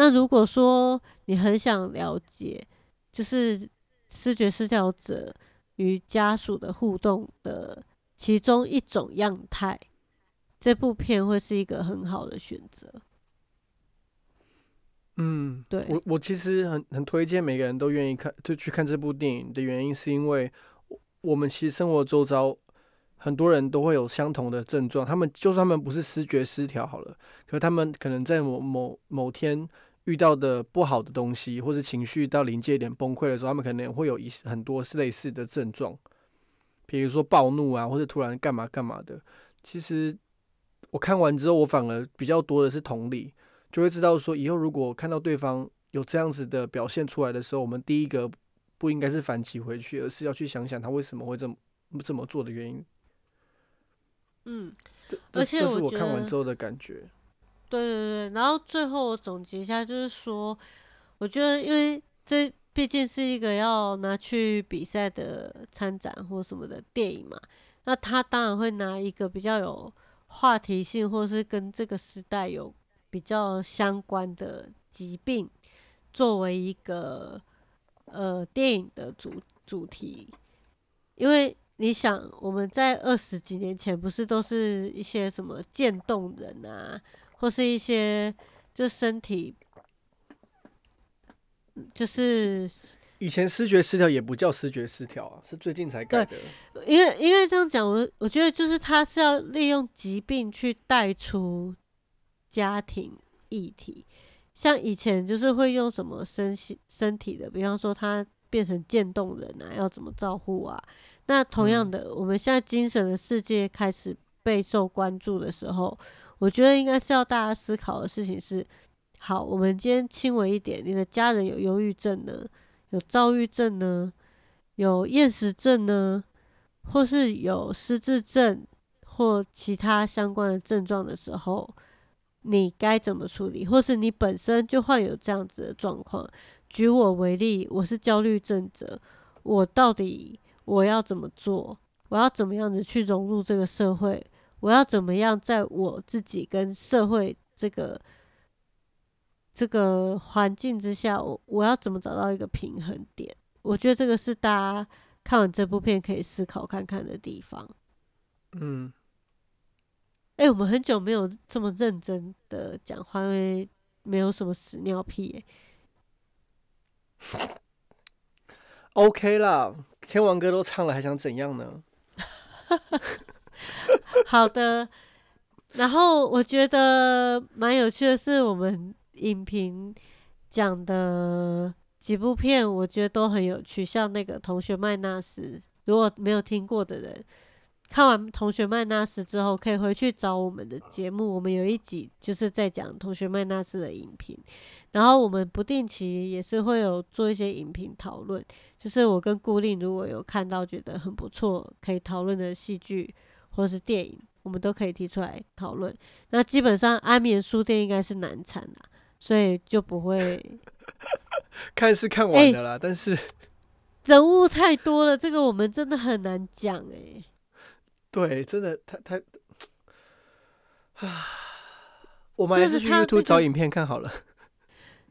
那如果说你很想了解，就是视觉失调者与家属的互动的其中一种样态，这部片会是一个很好的选择。嗯，对我我其实很很推荐每个人都愿意看，就去看这部电影的原因，是因为我们其实生活周遭很多人都会有相同的症状，他们就算他们不是视觉失调好了，可他们可能在某某某天。遇到的不好的东西，或是情绪到临界点崩溃的时候，他们可能会有一很多类似的症状，比如说暴怒啊，或者突然干嘛干嘛的。其实我看完之后，我反而比较多的是同理，就会知道说，以后如果看到对方有这样子的表现出来的时候，我们第一个不应该是反击回去，而是要去想想他为什么会这么这么做的原因。嗯，这这是我看完之后的感觉。对对对，然后最后我总结一下，就是说，我觉得因为这毕竟是一个要拿去比赛的参展或什么的电影嘛，那他当然会拿一个比较有话题性，或是跟这个时代有比较相关的疾病，作为一个呃电影的主主题，因为你想，我们在二十几年前不是都是一些什么渐冻人啊，或是一些就身体。就是以前视觉失调也不叫视觉失调啊，是最近才改的。因为因为这样讲，我我觉得就是他是要利用疾病去带出家庭议题，像以前就是会用什么身心身体的，比方说他变成渐冻人啊，要怎么照顾啊？那同样的，我们现在精神的世界开始备受关注的时候，我觉得应该是要大家思考的事情是。好，我们今天轻微一点。你的家人有忧郁症呢，有躁郁症呢，有厌食症呢，或是有失智症或其他相关的症状的时候，你该怎么处理？或是你本身就患有这样子的状况？举我为例，我是焦虑症者，我到底我要怎么做？我要怎么样子去融入这个社会？我要怎么样在我自己跟社会这个？这个环境之下，我我要怎么找到一个平衡点？我觉得这个是大家看完这部片可以思考看看的地方。嗯，哎，我们很久没有这么认真的讲话，因为没有什么屎尿屁。OK 啦，千王歌都唱了，还想怎样呢？好的，然后我觉得蛮有趣的是我们。影评讲的几部片，我觉得都很有趣。像那个《同学麦纳斯》，如果没有听过的人，看完《同学麦纳斯》之后，可以回去找我们的节目。我们有一集就是在讲《同学麦纳斯》的影评，然后我们不定期也是会有做一些影评讨论。就是我跟顾令如果有看到觉得很不错可以讨论的戏剧或者是电影，我们都可以提出来讨论。那基本上安眠书店应该是难产的。所以就不会 看是看完的啦，但是人物太多了，这个我们真的很难讲哎。对，真的太太啊，我们还是去 YouTube 找影片看好了。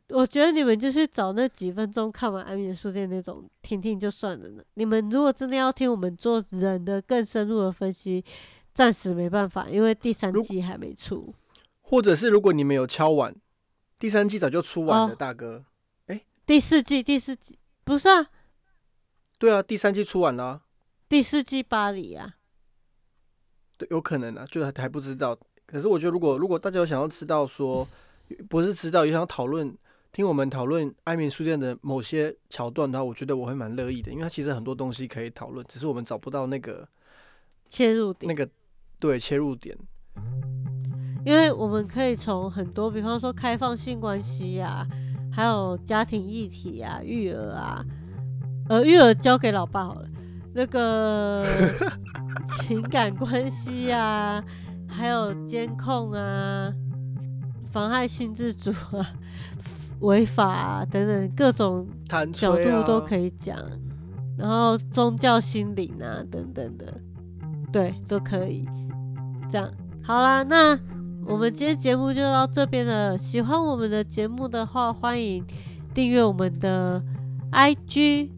我觉得你们就去找那几分钟看完《安眠书店》那种听听就算了呢。你们如果真的要听我们做人的更深入的分析，暂时没办法，因为第三季还没出。或者是如果你们有敲完。第三季早就出完了，大哥。哎，第四季，第四季不是啊？对啊，第三季出完了。第四季巴黎啊？对，有可能啊，就还还不知道。可是我觉得，如果如果大家有想要知道说，不是知道，有想讨论听我们讨论《爱民书店》的某些桥段的话，我觉得我会蛮乐意的，因为它其实很多东西可以讨论，只是我们找不到那个切入点。那个对切入点。因为我们可以从很多，比方说开放性关系呀，还有家庭议题啊、育儿啊，呃，育儿交给老爸好了。那个 情感关系啊，还有监控啊、妨害性自主啊、违法啊等等各种角度都可以讲。然后宗教心灵啊等等的，对，都可以。这样好啦，那。我们今天节目就到这边了。喜欢我们的节目的话，欢迎订阅我们的 IG，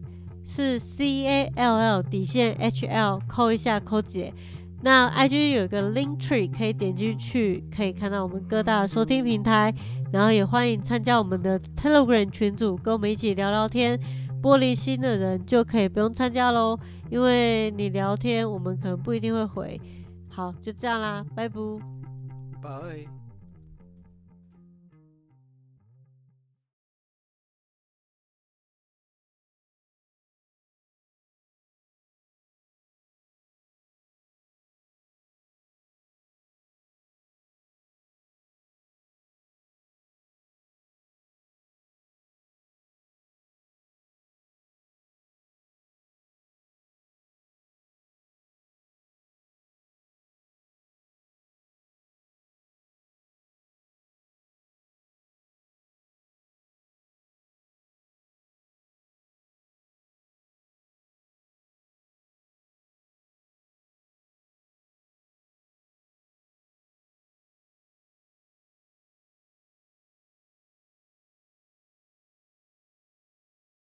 是 C A L L 底线 H L，扣一下扣姐。那 IG 有一个 Link Tree，可以点进去，可以看到我们各大收听平台。然后也欢迎参加我们的 Telegram 群组，跟我们一起聊聊天。玻璃心的人就可以不用参加喽，因为你聊天，我们可能不一定会回。好，就这样啦，拜拜。